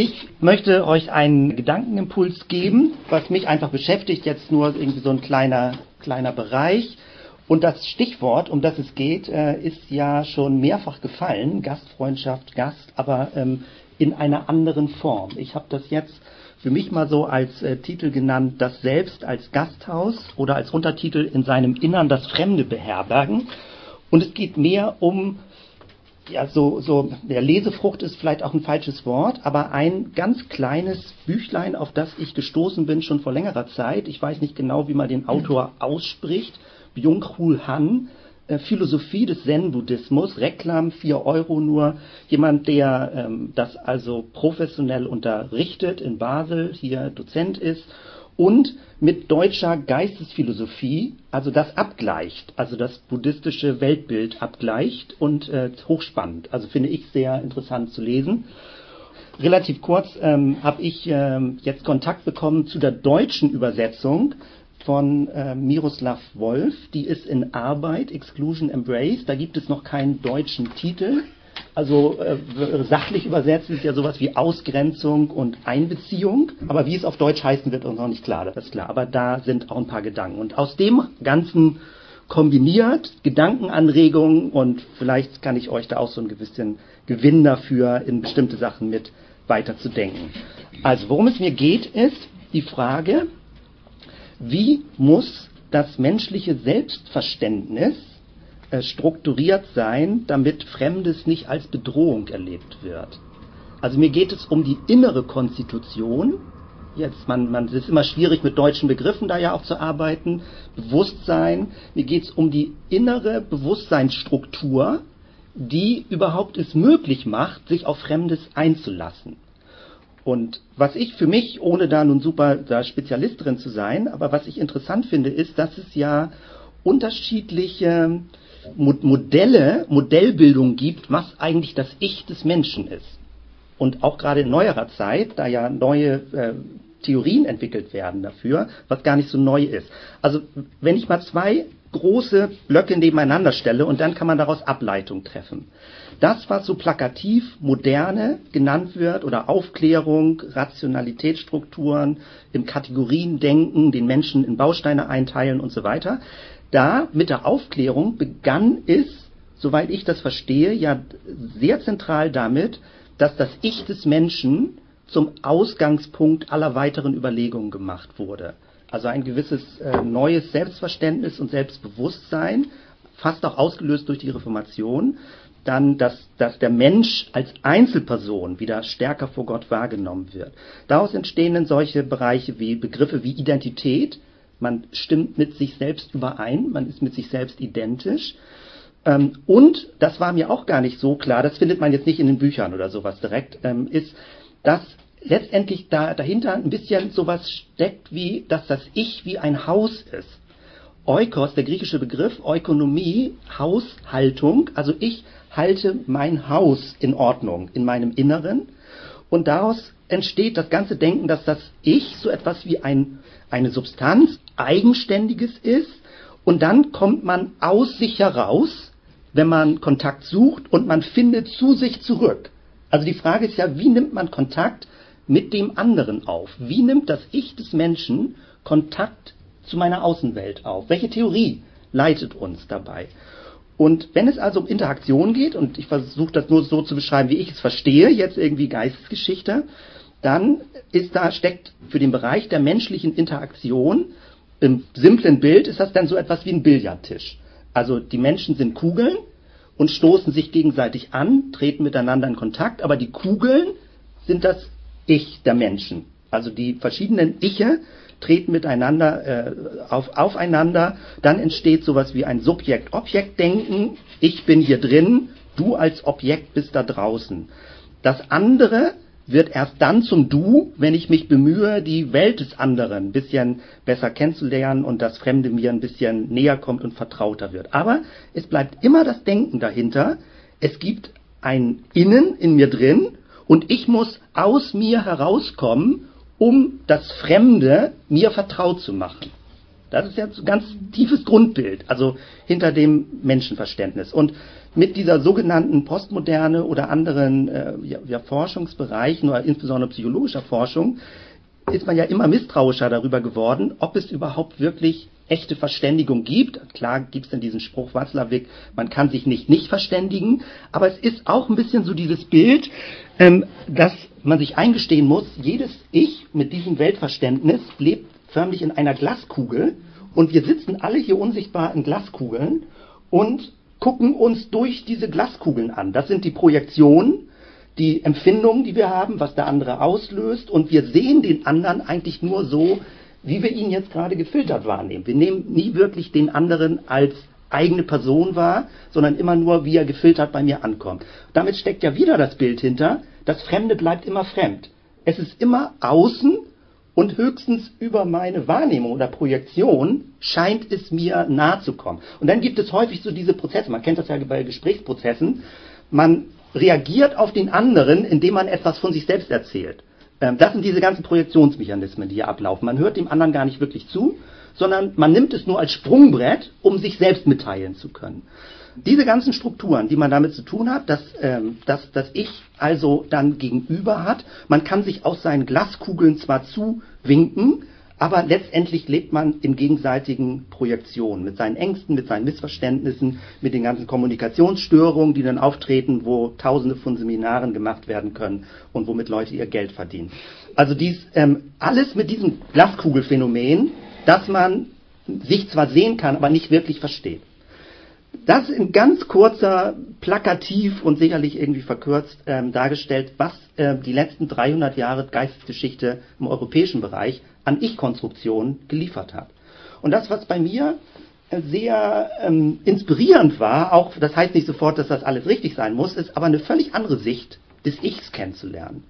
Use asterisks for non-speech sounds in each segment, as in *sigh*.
Ich möchte euch einen Gedankenimpuls geben, was mich einfach beschäftigt, jetzt nur irgendwie so ein kleiner, kleiner Bereich. Und das Stichwort, um das es geht, äh, ist ja schon mehrfach gefallen, Gastfreundschaft, Gast, aber ähm, in einer anderen Form. Ich habe das jetzt für mich mal so als äh, Titel genannt, das Selbst als Gasthaus oder als Untertitel in seinem Innern das Fremde beherbergen. Und es geht mehr um ja, so, so, der Lesefrucht ist vielleicht auch ein falsches Wort, aber ein ganz kleines Büchlein, auf das ich gestoßen bin schon vor längerer Zeit. Ich weiß nicht genau, wie man den Autor ausspricht. Byung-Chul Han, äh, Philosophie des Zen-Buddhismus, Reklam, 4 Euro nur. Jemand, der ähm, das also professionell unterrichtet in Basel, hier Dozent ist und mit deutscher Geistesphilosophie, also das abgleicht, also das buddhistische Weltbild abgleicht und äh, hochspannend. Also finde ich sehr interessant zu lesen. Relativ kurz ähm, habe ich ähm, jetzt Kontakt bekommen zu der deutschen Übersetzung von äh, Miroslav Wolf. Die ist in Arbeit, Exclusion Embrace. Da gibt es noch keinen deutschen Titel. Also äh, sachlich übersetzt ist ja sowas wie Ausgrenzung und Einbeziehung. Aber wie es auf Deutsch heißen wird, ist noch nicht klar. Das ist klar. Aber da sind auch ein paar Gedanken. Und aus dem Ganzen kombiniert Gedankenanregungen und vielleicht kann ich euch da auch so ein bisschen Gewinn dafür, in bestimmte Sachen mit weiterzudenken. Also worum es mir geht, ist die Frage, wie muss das menschliche Selbstverständnis strukturiert sein, damit Fremdes nicht als Bedrohung erlebt wird. Also mir geht es um die innere Konstitution. Jetzt, man, man, es ist immer schwierig mit deutschen Begriffen da ja auch zu arbeiten. Bewusstsein. Mir geht es um die innere Bewusstseinsstruktur, die überhaupt es möglich macht, sich auf Fremdes einzulassen. Und was ich für mich, ohne da nun super da Spezialist drin zu sein, aber was ich interessant finde, ist, dass es ja unterschiedliche Modelle, Modellbildung gibt, was eigentlich das Ich des Menschen ist. Und auch gerade in neuerer Zeit, da ja neue äh, Theorien entwickelt werden dafür, was gar nicht so neu ist. Also wenn ich mal zwei große Blöcke nebeneinander stelle und dann kann man daraus Ableitung treffen. Das, was so plakativ Moderne genannt wird oder Aufklärung, Rationalitätsstrukturen, im Kategoriendenken, den Menschen in Bausteine einteilen und so weiter, da mit der Aufklärung begann es, soweit ich das verstehe, ja sehr zentral damit, dass das Ich des Menschen zum Ausgangspunkt aller weiteren Überlegungen gemacht wurde. Also ein gewisses äh, neues Selbstverständnis und Selbstbewusstsein, fast auch ausgelöst durch die Reformation, dann, dass, dass der Mensch als Einzelperson wieder stärker vor Gott wahrgenommen wird. Daraus entstehen dann solche Bereiche wie Begriffe wie Identität, man stimmt mit sich selbst überein, man ist mit sich selbst identisch. Ähm, und, das war mir auch gar nicht so klar, das findet man jetzt nicht in den Büchern oder sowas direkt, ähm, ist, dass letztendlich da, dahinter ein bisschen sowas steckt, wie, dass das Ich wie ein Haus ist. Oikos, der griechische Begriff, Ökonomie, Haushaltung, also ich halte mein Haus in Ordnung in meinem Inneren und daraus entsteht das ganze Denken, dass das Ich so etwas wie ein, eine Substanz, Eigenständiges ist und dann kommt man aus sich heraus, wenn man Kontakt sucht und man findet zu sich zurück. Also die Frage ist ja, wie nimmt man Kontakt mit dem anderen auf? Wie nimmt das Ich des Menschen Kontakt zu meiner Außenwelt auf? Welche Theorie leitet uns dabei? Und wenn es also um Interaktion geht, und ich versuche das nur so zu beschreiben, wie ich es verstehe, jetzt irgendwie Geistesgeschichte, dann ist da steckt für den Bereich der menschlichen Interaktion im simplen Bild ist das dann so etwas wie ein Billardtisch. Also die Menschen sind Kugeln und stoßen sich gegenseitig an, treten miteinander in Kontakt, aber die Kugeln sind das Ich der Menschen. Also die verschiedenen Iche treten miteinander äh, auf, aufeinander, dann entsteht sowas wie ein Subjekt-Objekt-Denken. Ich bin hier drin, du als Objekt bist da draußen. Das andere wird erst dann zum Du, wenn ich mich bemühe, die Welt des anderen ein bisschen besser kennenzulernen und das Fremde mir ein bisschen näher kommt und vertrauter wird. Aber es bleibt immer das Denken dahinter. Es gibt ein Innen in mir drin und ich muss aus mir herauskommen, um das Fremde mir vertraut zu machen. Das ist ja ein ganz tiefes Grundbild, also hinter dem Menschenverständnis. Und mit dieser sogenannten Postmoderne oder anderen äh, ja, Forschungsbereichen oder insbesondere psychologischer Forschung ist man ja immer misstrauischer darüber geworden, ob es überhaupt wirklich echte Verständigung gibt. Klar gibt es dann diesen Spruch Watzlawick, man kann sich nicht nicht verständigen, aber es ist auch ein bisschen so dieses Bild, ähm, dass man sich eingestehen muss, jedes Ich mit diesem Weltverständnis lebt förmlich in einer Glaskugel und wir sitzen alle hier unsichtbar in Glaskugeln und gucken uns durch diese Glaskugeln an. Das sind die Projektionen, die Empfindungen, die wir haben, was der andere auslöst und wir sehen den anderen eigentlich nur so, wie wir ihn jetzt gerade gefiltert wahrnehmen. Wir nehmen nie wirklich den anderen als eigene Person wahr, sondern immer nur, wie er gefiltert bei mir ankommt. Damit steckt ja wieder das Bild hinter, das Fremde bleibt immer fremd. Es ist immer außen und höchstens über meine Wahrnehmung oder Projektion scheint es mir nahe zu kommen. Und dann gibt es häufig so diese Prozesse, man kennt das ja bei Gesprächsprozessen, man reagiert auf den anderen, indem man etwas von sich selbst erzählt. Ähm, das sind diese ganzen Projektionsmechanismen, die hier ablaufen. Man hört dem anderen gar nicht wirklich zu, sondern man nimmt es nur als Sprungbrett, um sich selbst mitteilen zu können diese ganzen Strukturen, die man damit zu tun hat, dass, ähm, dass das Ich also dann gegenüber hat, man kann sich aus seinen Glaskugeln zwar zuwinken, aber letztendlich lebt man in gegenseitigen Projektionen mit seinen Ängsten, mit seinen Missverständnissen, mit den ganzen Kommunikationsstörungen, die dann auftreten, wo Tausende von Seminaren gemacht werden können und womit Leute ihr Geld verdienen. Also dies ähm, alles mit diesem Glaskugelphänomen, dass man sich zwar sehen kann, aber nicht wirklich versteht. Das in ganz kurzer, plakativ und sicherlich irgendwie verkürzt ähm, dargestellt, was äh, die letzten 300 Jahre Geistesgeschichte im europäischen Bereich an Ich-Konstruktion geliefert hat. Und das, was bei mir äh, sehr ähm, inspirierend war, auch das heißt nicht sofort, dass das alles richtig sein muss, ist aber eine völlig andere Sicht des Ichs kennenzulernen.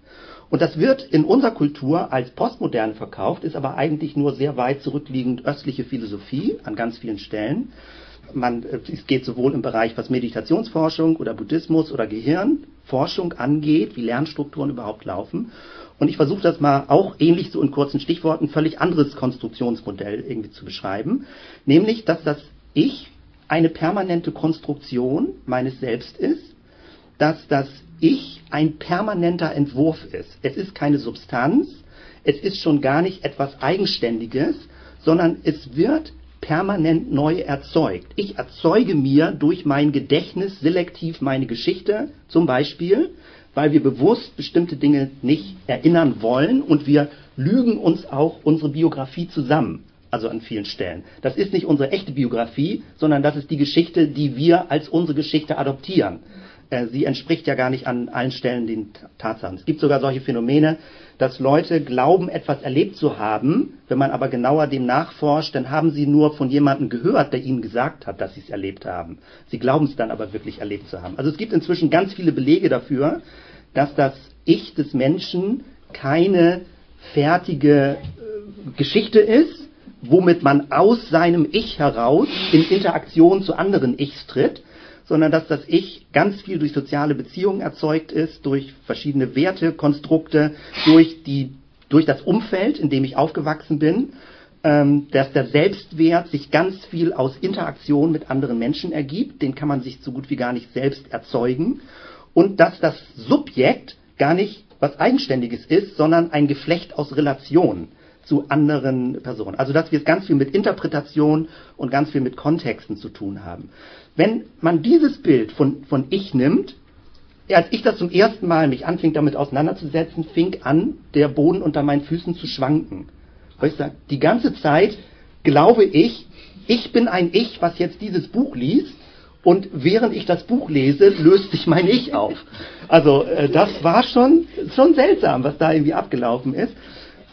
Und das wird in unserer Kultur als postmodern verkauft, ist aber eigentlich nur sehr weit zurückliegend östliche Philosophie an ganz vielen Stellen man, äh, es geht sowohl im Bereich, was Meditationsforschung oder Buddhismus oder Gehirnforschung angeht, wie Lernstrukturen überhaupt laufen. Und ich versuche das mal auch ähnlich so in kurzen Stichworten völlig anderes Konstruktionsmodell irgendwie zu beschreiben, nämlich, dass das Ich eine permanente Konstruktion meines Selbst ist, dass das Ich ein permanenter Entwurf ist. Es ist keine Substanz, es ist schon gar nicht etwas Eigenständiges, sondern es wird permanent neu erzeugt. Ich erzeuge mir durch mein Gedächtnis selektiv meine Geschichte, zum Beispiel, weil wir bewusst bestimmte Dinge nicht erinnern wollen und wir lügen uns auch unsere Biografie zusammen. Also an vielen Stellen. Das ist nicht unsere echte Biografie, sondern das ist die Geschichte, die wir als unsere Geschichte adoptieren. Äh, sie entspricht ja gar nicht an allen Stellen den Tatsachen. Es gibt sogar solche Phänomene, dass Leute glauben, etwas erlebt zu haben. Wenn man aber genauer dem nachforscht, dann haben sie nur von jemandem gehört, der ihnen gesagt hat, dass sie es erlebt haben. Sie glauben es dann aber wirklich erlebt zu haben. Also es gibt inzwischen ganz viele Belege dafür, dass das Ich des Menschen keine fertige äh, Geschichte ist, womit man aus seinem Ich heraus in Interaktion zu anderen Ichs tritt, sondern dass das Ich ganz viel durch soziale Beziehungen erzeugt ist, durch verschiedene Wertekonstrukte, durch, die, durch das Umfeld, in dem ich aufgewachsen bin, ähm, dass der Selbstwert sich ganz viel aus Interaktion mit anderen Menschen ergibt, den kann man sich so gut wie gar nicht selbst erzeugen, und dass das Subjekt gar nicht was Eigenständiges ist, sondern ein Geflecht aus Relationen zu anderen Personen. Also dass wir es ganz viel mit Interpretation und ganz viel mit Kontexten zu tun haben. Wenn man dieses Bild von, von Ich nimmt, als ich das zum ersten Mal mich anfing damit auseinanderzusetzen, fing an, der Boden unter meinen Füßen zu schwanken. Weißt du, die ganze Zeit glaube ich, ich bin ein Ich, was jetzt dieses Buch liest, und während ich das Buch lese, löst sich mein Ich auf. Also äh, das war schon, schon seltsam, was da irgendwie abgelaufen ist.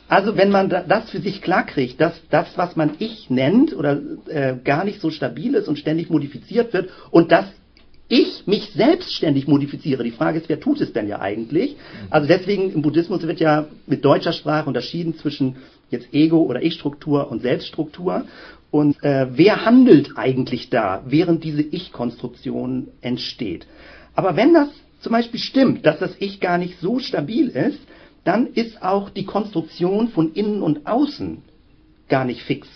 Also wenn man das für sich klarkriegt, dass das, was man Ich nennt oder äh, gar nicht so stabil ist und ständig modifiziert wird und dass ich mich selbst ständig modifiziere. Die Frage ist, wer tut es denn ja eigentlich? Also deswegen im Buddhismus wird ja mit deutscher Sprache unterschieden zwischen jetzt Ego oder Ich-Struktur und Selbststruktur. Und äh, wer handelt eigentlich da, während diese Ich-Konstruktion entsteht? Aber wenn das zum Beispiel stimmt, dass das Ich gar nicht so stabil ist, dann ist auch die Konstruktion von innen und außen gar nicht fix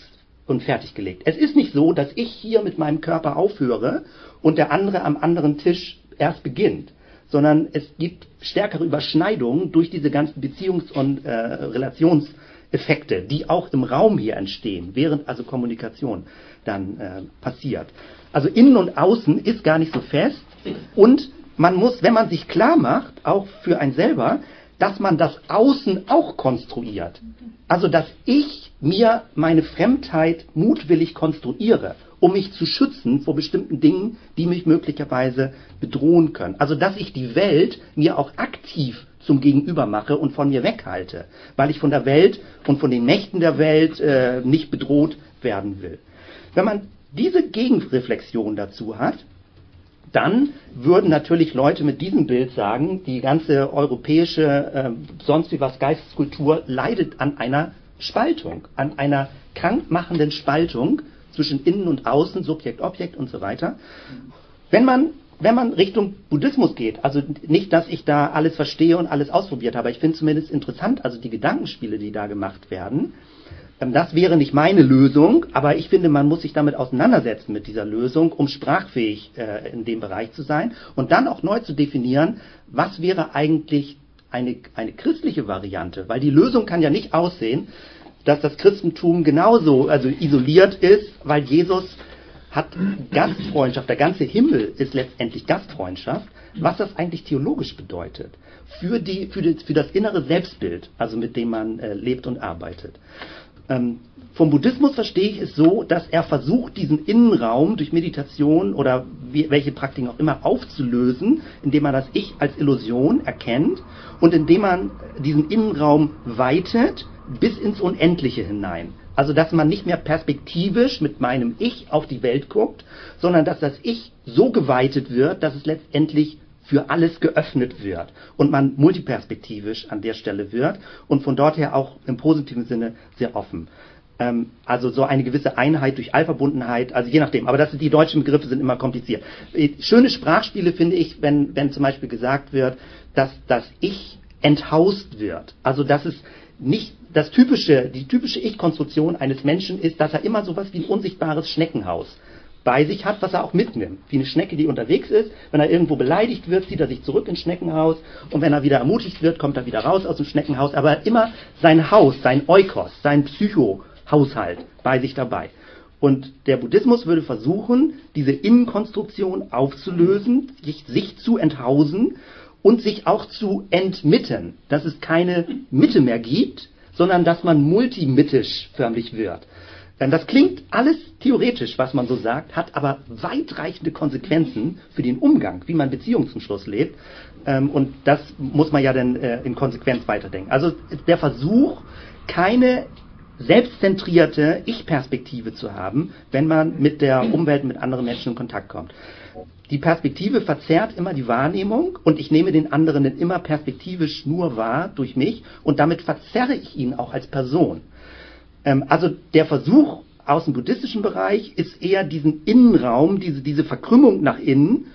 und fertiggelegt. Es ist nicht so, dass ich hier mit meinem Körper aufhöre und der andere am anderen Tisch erst beginnt, sondern es gibt stärkere Überschneidungen durch diese ganzen Beziehungs- und äh, Relationseffekte, die auch im Raum hier entstehen, während also Kommunikation dann äh, passiert. Also innen und außen ist gar nicht so fest und man muss, wenn man sich klar macht, auch für ein selber, dass man das Außen auch konstruiert. Also dass ich mir meine Fremdheit mutwillig konstruiere, um mich zu schützen vor bestimmten Dingen, die mich möglicherweise bedrohen können. Also dass ich die Welt mir auch aktiv zum Gegenüber mache und von mir weghalte, weil ich von der Welt und von den Mächten der Welt äh, nicht bedroht werden will. Wenn man diese Gegenreflexion dazu hat, dann würden natürlich Leute mit diesem Bild sagen, die ganze europäische, äh, sonst wie was Geisteskultur leidet an einer Spaltung, an einer krankmachenden Spaltung zwischen Innen und Außen, Subjekt, Objekt und so weiter. Wenn man, wenn man Richtung Buddhismus geht, also nicht, dass ich da alles verstehe und alles ausprobiert habe, ich finde zumindest interessant, also die Gedankenspiele, die da gemacht werden, das wäre nicht meine Lösung, aber ich finde, man muss sich damit auseinandersetzen mit dieser Lösung, um sprachfähig äh, in dem Bereich zu sein und dann auch neu zu definieren, was wäre eigentlich eine, eine christliche Variante, weil die Lösung kann ja nicht aussehen, dass das Christentum genauso also isoliert ist, weil Jesus hat Gastfreundschaft, der ganze Himmel ist letztendlich Gastfreundschaft, was das eigentlich theologisch bedeutet für, die, für, die, für das innere Selbstbild, also mit dem man äh, lebt und arbeitet. Ähm, vom Buddhismus verstehe ich es so, dass er versucht, diesen Innenraum durch Meditation oder wie, welche Praktiken auch immer aufzulösen, indem man das Ich als Illusion erkennt und indem man diesen Innenraum weitet bis ins Unendliche hinein. Also dass man nicht mehr perspektivisch mit meinem Ich auf die Welt guckt, sondern dass das Ich so geweitet wird, dass es letztendlich für alles geöffnet wird und man multiperspektivisch an der Stelle wird und von dort her auch im positiven Sinne sehr offen. Ähm, also so eine gewisse Einheit durch Allverbundenheit, also je nachdem. Aber das, die deutschen Begriffe sind immer kompliziert. Äh, schöne Sprachspiele finde ich, wenn, wenn zum Beispiel gesagt wird, dass das Ich enthaust wird. Also dass es nicht das typische, die typische Ich-Konstruktion eines Menschen ist, dass er immer so was wie ein unsichtbares Schneckenhaus bei sich hat, was er auch mitnimmt. Wie eine Schnecke, die unterwegs ist. Wenn er irgendwo beleidigt wird, zieht er sich zurück ins Schneckenhaus. Und wenn er wieder ermutigt wird, kommt er wieder raus aus dem Schneckenhaus. Aber immer sein Haus, sein Eukos, sein Psychohaushalt bei sich dabei. Und der Buddhismus würde versuchen, diese Innenkonstruktion aufzulösen, sich, sich zu enthausen und sich auch zu entmitten, dass es keine Mitte mehr gibt, sondern dass man multimitisch förmlich wird. Das klingt alles theoretisch, was man so sagt, hat aber weitreichende Konsequenzen für den Umgang, wie man Beziehungen zum Schluss lebt. Ähm, und das muss man ja dann äh, in Konsequenz weiterdenken. Also der Versuch, keine selbstzentrierte Ich-Perspektive zu haben, wenn man mit der Umwelt, mit anderen Menschen in Kontakt kommt. Die Perspektive verzerrt immer die Wahrnehmung und ich nehme den anderen dann immer perspektivisch nur wahr durch mich und damit verzerre ich ihn auch als Person. Ähm, also der Versuch aus dem buddhistischen Bereich ist eher diesen Innenraum, diese, diese Verkrümmung nach innen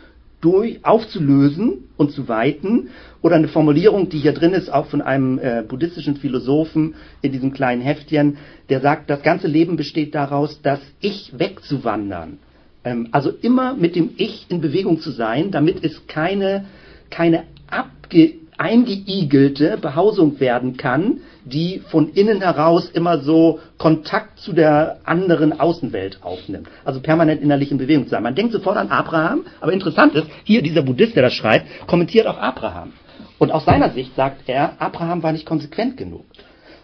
durch aufzulösen und zu weiten. Oder eine Formulierung, die hier drin ist, auch von einem äh, buddhistischen Philosophen in diesem kleinen Heftchen, der sagt, das ganze Leben besteht daraus, das Ich wegzuwandern. Ähm, also immer mit dem Ich in Bewegung zu sein, damit es keine, keine abge eingeigelte Behausung werden kann, die von innen heraus immer so Kontakt zu der anderen Außenwelt aufnimmt. Also permanent innerlich in Bewegung zu sein. Man denkt sofort an Abraham, aber interessant ist, hier dieser Buddhist, der das schreibt, kommentiert auch Abraham. Und aus seiner Sicht sagt er, Abraham war nicht konsequent genug.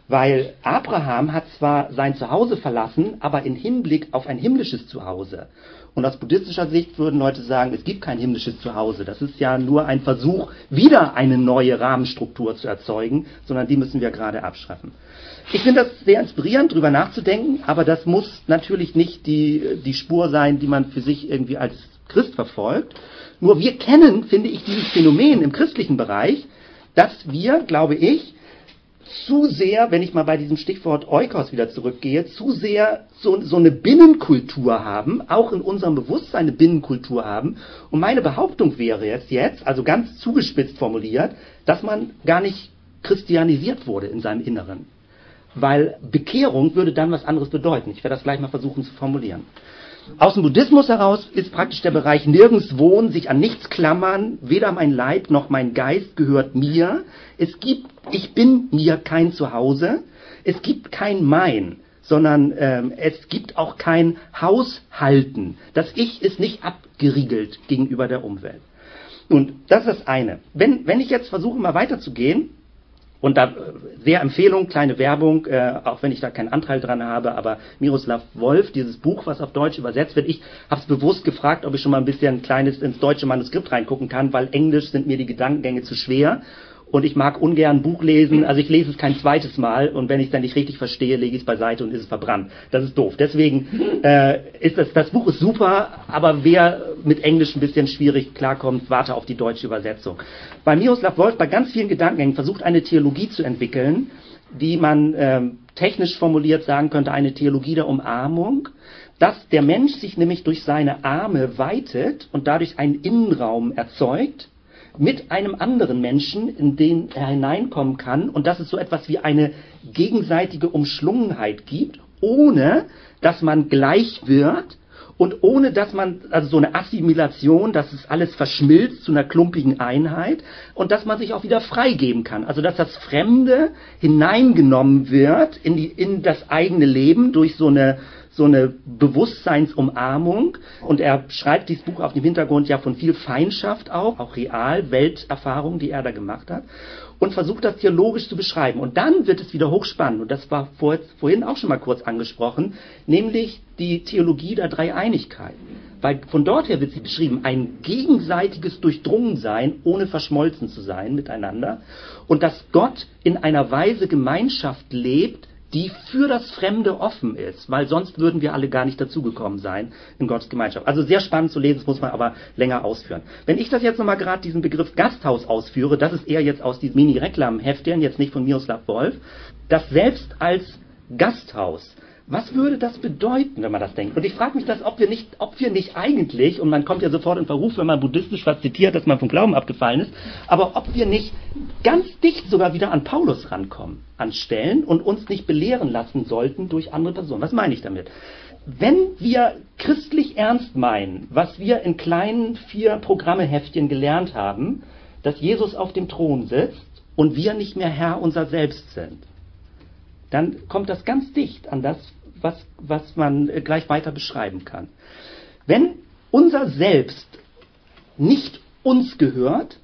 Weil Abraham hat zwar sein Zuhause verlassen, aber in Hinblick auf ein himmlisches Zuhause. Und aus buddhistischer Sicht würden Leute sagen, es gibt kein himmlisches Zuhause. Das ist ja nur ein Versuch, wieder eine neue Rahmenstruktur zu erzeugen, sondern die müssen wir gerade abschaffen. Ich finde das sehr inspirierend, darüber nachzudenken, aber das muss natürlich nicht die, die Spur sein, die man für sich irgendwie als Christ verfolgt. Nur wir kennen, finde ich, dieses Phänomen im christlichen Bereich, dass wir, glaube ich, zu sehr, wenn ich mal bei diesem Stichwort Eukos wieder zurückgehe, zu sehr so, so eine Binnenkultur haben, auch in unserem Bewusstsein eine Binnenkultur haben. Und meine Behauptung wäre jetzt, jetzt, also ganz zugespitzt formuliert, dass man gar nicht christianisiert wurde in seinem Inneren. weil Bekehrung würde dann was anderes bedeuten. Ich werde das gleich mal versuchen zu formulieren. Aus dem Buddhismus heraus ist praktisch der Bereich nirgends wohnen, sich an nichts klammern, weder mein Leib noch mein Geist gehört mir. Es gibt, ich bin mir kein Zuhause, es gibt kein Mein, sondern ähm, es gibt auch kein Haushalten. Das Ich ist nicht abgeriegelt gegenüber der Umwelt. Und das ist das eine. Wenn, wenn ich jetzt versuche, mal weiterzugehen, und da äh, sehr Empfehlung, kleine Werbung, äh, auch wenn ich da keinen Anteil dran habe, aber Miroslav Wolf, dieses Buch, was auf Deutsch übersetzt wird, ich habe es bewusst gefragt, ob ich schon mal ein bisschen ein kleines ins deutsche Manuskript reingucken kann, weil Englisch sind mir die Gedankengänge zu schwer und ich mag ungern Buch lesen, also ich lese es kein zweites Mal und wenn ich es dann nicht richtig verstehe, lege ich es beiseite und ist es verbrannt. Das ist doof. Deswegen *laughs* äh, ist das, das Buch ist super, aber wer mit Englisch ein bisschen schwierig klarkommt, warte auf die deutsche Übersetzung. Bei Miroslav Wolf bei ganz vielen Gedankengängen versucht eine Theologie zu entwickeln, die man ähm, technisch formuliert sagen könnte, eine Theologie der Umarmung, dass der Mensch sich nämlich durch seine Arme weitet und dadurch einen Innenraum erzeugt, mit einem anderen Menschen, in den er hineinkommen kann und dass es so etwas wie eine gegenseitige Umschlungenheit gibt, ohne dass man gleich wird und ohne dass man, also so eine Assimilation, dass es alles verschmilzt zu einer klumpigen Einheit und dass man sich auch wieder freigeben kann. Also dass das Fremde hineingenommen wird in, die, in das eigene Leben durch so eine so eine Bewusstseinsumarmung. Und er schreibt dieses Buch auf dem Hintergrund ja von viel Feindschaft auch, auch real, Welterfahrung, die er da gemacht hat. Und versucht das theologisch zu beschreiben. Und dann wird es wieder hochspannend. Und das war vor, vorhin auch schon mal kurz angesprochen, nämlich die Theologie der Dreieinigkeit. Weil von dort her wird sie beschrieben, ein gegenseitiges Durchdrungensein, ohne verschmolzen zu sein miteinander. Und dass Gott in einer Weise Gemeinschaft lebt, die für das Fremde offen ist, weil sonst würden wir alle gar nicht dazugekommen sein in Gottes Gemeinschaft. Also sehr spannend zu lesen, das muss man aber länger ausführen. Wenn ich das jetzt nochmal gerade diesen Begriff Gasthaus ausführe, das ist eher jetzt aus diesem Mini-Reklam-Heftchen, jetzt nicht von Miroslav Wolf, das selbst als Gasthaus was würde das bedeuten, wenn man das denkt? Und ich frage mich das, ob wir nicht, ob wir nicht eigentlich, und man kommt ja sofort in Verruf, wenn man buddhistisch was zitiert, dass man vom Glauben abgefallen ist, aber ob wir nicht ganz dicht sogar wieder an Paulus rankommen, an Stellen und uns nicht belehren lassen sollten durch andere Personen. Was meine ich damit? Wenn wir christlich ernst meinen, was wir in kleinen vier Programmeheftchen gelernt haben, dass Jesus auf dem Thron sitzt und wir nicht mehr Herr unser Selbst sind, dann kommt das ganz dicht an das, was, was man äh, gleich weiter beschreiben kann. Wenn unser Selbst nicht uns gehört,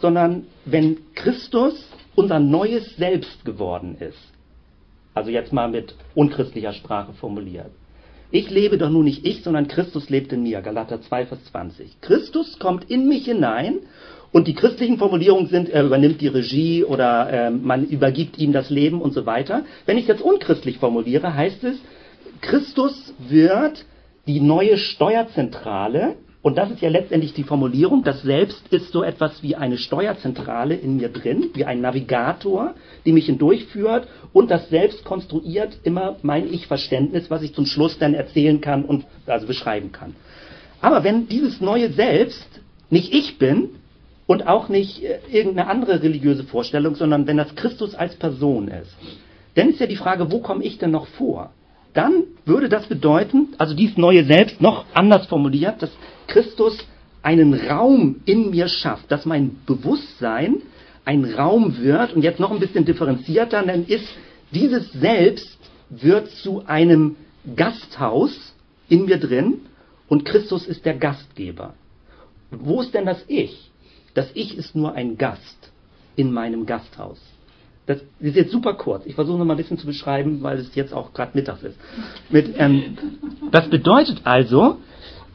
sondern wenn Christus unser neues Selbst geworden ist, also jetzt mal mit unchristlicher Sprache formuliert. Ich lebe doch nun nicht ich, sondern Christus lebt in mir, Galater 2, Vers 20. Christus kommt in mich hinein und die christlichen Formulierungen sind, er übernimmt die Regie oder äh, man übergibt ihm das Leben und so weiter. Wenn ich jetzt unchristlich formuliere, heißt es, Christus wird die neue Steuerzentrale, und das ist ja letztendlich die Formulierung, das Selbst ist so etwas wie eine Steuerzentrale in mir drin, wie ein Navigator, die mich hindurchführt, und das Selbst konstruiert immer mein Ich-Verständnis, was ich zum Schluss dann erzählen kann und also beschreiben kann. Aber wenn dieses neue Selbst nicht ich bin und auch nicht äh, irgendeine andere religiöse Vorstellung, sondern wenn das Christus als Person ist, dann ist ja die Frage, wo komme ich denn noch vor? Dann würde das bedeuten, also dies neue Selbst noch anders formuliert, dass Christus einen Raum in mir schafft, dass mein Bewusstsein ein Raum wird und jetzt noch ein bisschen differenzierter, dann ist dieses Selbst wird zu einem Gasthaus in mir drin und Christus ist der Gastgeber. Wo ist denn das Ich? Das Ich ist nur ein Gast in meinem Gasthaus. Das ist jetzt super kurz. Ich versuche noch mal ein bisschen zu beschreiben, weil es jetzt auch gerade mittags ist. Mit, ähm, das bedeutet also,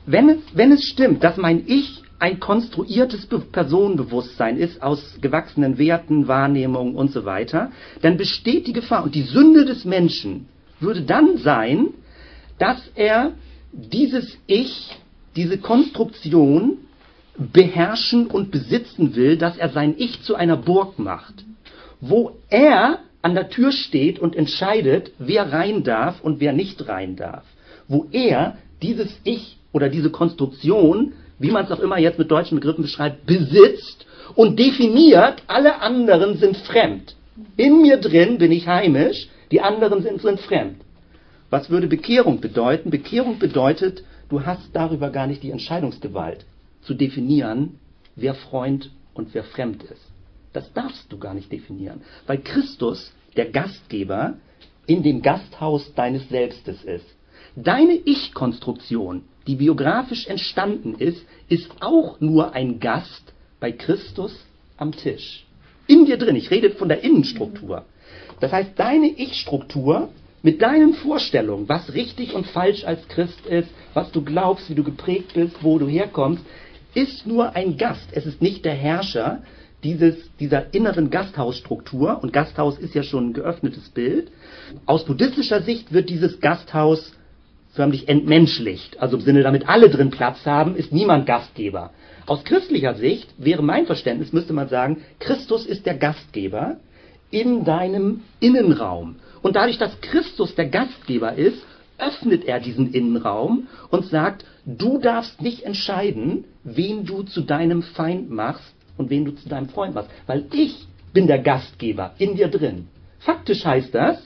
wenn es, wenn es stimmt, dass mein Ich ein konstruiertes Personenbewusstsein ist aus gewachsenen Werten, Wahrnehmungen und so weiter, dann besteht die Gefahr und die Sünde des Menschen würde dann sein, dass er dieses Ich, diese Konstruktion beherrschen und besitzen will, dass er sein Ich zu einer Burg macht wo er an der Tür steht und entscheidet, wer rein darf und wer nicht rein darf. Wo er dieses Ich oder diese Konstruktion, wie man es auch immer jetzt mit deutschen Begriffen beschreibt, besitzt und definiert, alle anderen sind fremd. In mir drin bin ich heimisch, Die anderen sind, sind fremd. Was würde Bekehrung bedeuten? Bekehrung bedeutet, du hast darüber gar nicht die Entscheidungsgewalt zu definieren, wer Freund und wer fremd ist. Das darfst du gar nicht definieren, weil Christus, der Gastgeber, in dem Gasthaus deines Selbstes ist. Deine Ich-Konstruktion, die biografisch entstanden ist, ist auch nur ein Gast bei Christus am Tisch. In dir drin, ich rede von der Innenstruktur. Das heißt, deine Ich-Struktur mit deinen Vorstellungen, was richtig und falsch als Christ ist, was du glaubst, wie du geprägt bist, wo du herkommst, ist nur ein Gast. Es ist nicht der Herrscher dieses, dieser inneren Gasthausstruktur. Und Gasthaus ist ja schon ein geöffnetes Bild. Aus buddhistischer Sicht wird dieses Gasthaus förmlich entmenschlicht. Also im Sinne, damit alle drin Platz haben, ist niemand Gastgeber. Aus christlicher Sicht wäre mein Verständnis, müsste man sagen, Christus ist der Gastgeber in deinem Innenraum. Und dadurch, dass Christus der Gastgeber ist, öffnet er diesen Innenraum und sagt, du darfst nicht entscheiden, wen du zu deinem Feind machst und wen du zu deinem Freund machst, weil ich bin der Gastgeber in dir drin. Faktisch heißt das,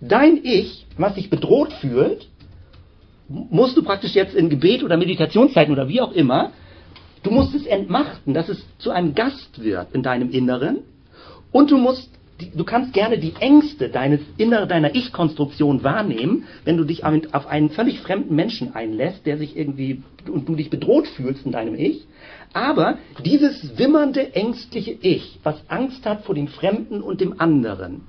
dein Ich, was sich bedroht fühlt, musst du praktisch jetzt in Gebet oder Meditationszeiten oder wie auch immer, du musst es entmachten, dass es zu einem Gast wird in deinem Inneren und du musst du kannst gerne die Ängste deines inner, deiner Ich-Konstruktion wahrnehmen, wenn du dich auf einen völlig fremden Menschen einlässt, der sich irgendwie und du dich bedroht fühlst in deinem Ich. Aber dieses wimmernde, ängstliche Ich, was Angst hat vor dem Fremden und dem anderen,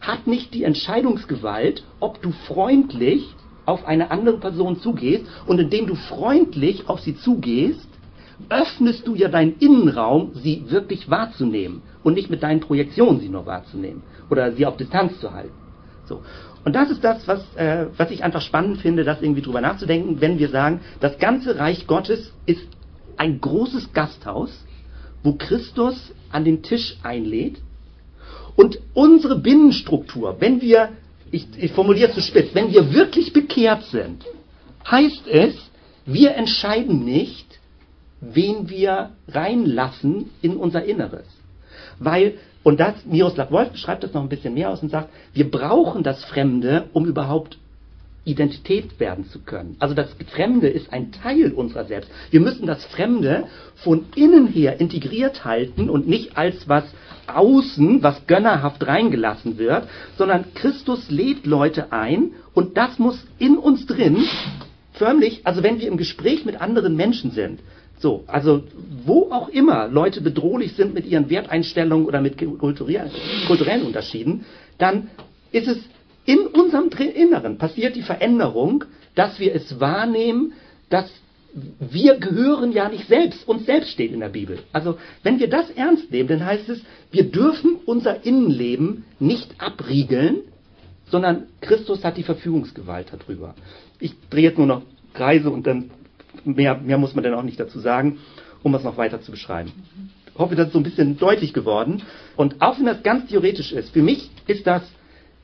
hat nicht die Entscheidungsgewalt, ob du freundlich auf eine andere Person zugehst und indem du freundlich auf sie zugehst, öffnest du ja deinen Innenraum, sie wirklich wahrzunehmen und nicht mit deinen Projektionen sie nur wahrzunehmen oder sie auf Distanz zu halten. So. Und das ist das, was, äh, was ich einfach spannend finde, das irgendwie drüber nachzudenken, wenn wir sagen, das ganze Reich Gottes ist ein großes Gasthaus, wo Christus an den Tisch einlädt und unsere Binnenstruktur, wenn wir ich, ich formuliere es zu spitz, wenn wir wirklich bekehrt sind, heißt es, wir entscheiden nicht, wen wir reinlassen in unser Inneres. Weil, und das, Miroslav Wolf schreibt das noch ein bisschen mehr aus und sagt, wir brauchen das Fremde, um überhaupt Identität werden zu können. Also das Fremde ist ein Teil unserer selbst. Wir müssen das Fremde von innen her integriert halten und nicht als was außen, was gönnerhaft reingelassen wird, sondern Christus lädt Leute ein und das muss in uns drin förmlich, also wenn wir im Gespräch mit anderen Menschen sind, so, also wo auch immer Leute bedrohlich sind mit ihren Werteinstellungen oder mit kulturellen, Unterschieden, dann ist es in unserem Inneren passiert die Veränderung, dass wir es wahrnehmen, dass wir gehören ja nicht selbst, uns selbst steht in der Bibel. Also wenn wir das ernst nehmen, dann heißt es, wir dürfen unser Innenleben nicht abriegeln, sondern Christus hat die Verfügungsgewalt darüber. Ich drehe jetzt nur noch Kreise und dann mehr, mehr muss man dann auch nicht dazu sagen, um es noch weiter zu beschreiben. Ich hoffe, das ist so ein bisschen deutlich geworden. Und auch wenn das ganz theoretisch ist, für mich ist das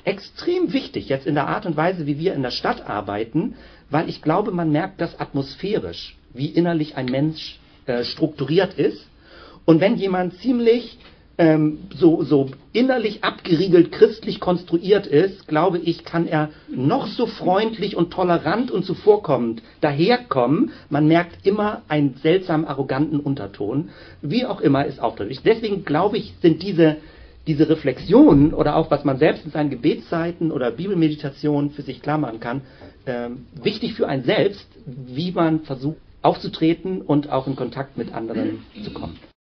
extrem wichtig, jetzt in der Art und Weise, wie wir in der Stadt arbeiten, weil ich glaube, man merkt das atmosphärisch, wie innerlich ein Mensch äh, strukturiert ist. Und wenn jemand ziemlich ähm, so, so innerlich abgeriegelt christlich konstruiert ist, glaube ich, kann er noch so freundlich und tolerant und zuvorkommend daherkommen. Man merkt immer einen seltsam arroganten Unterton. Wie auch immer ist aufdringlich. Deswegen glaube ich, sind diese diese Reflexionen oder auch was man selbst in seinen Gebetszeiten oder Bibelmeditationen für sich klar machen kann, äh, wichtig für einen selbst, wie man versucht aufzutreten und auch in Kontakt mit anderen zu kommen.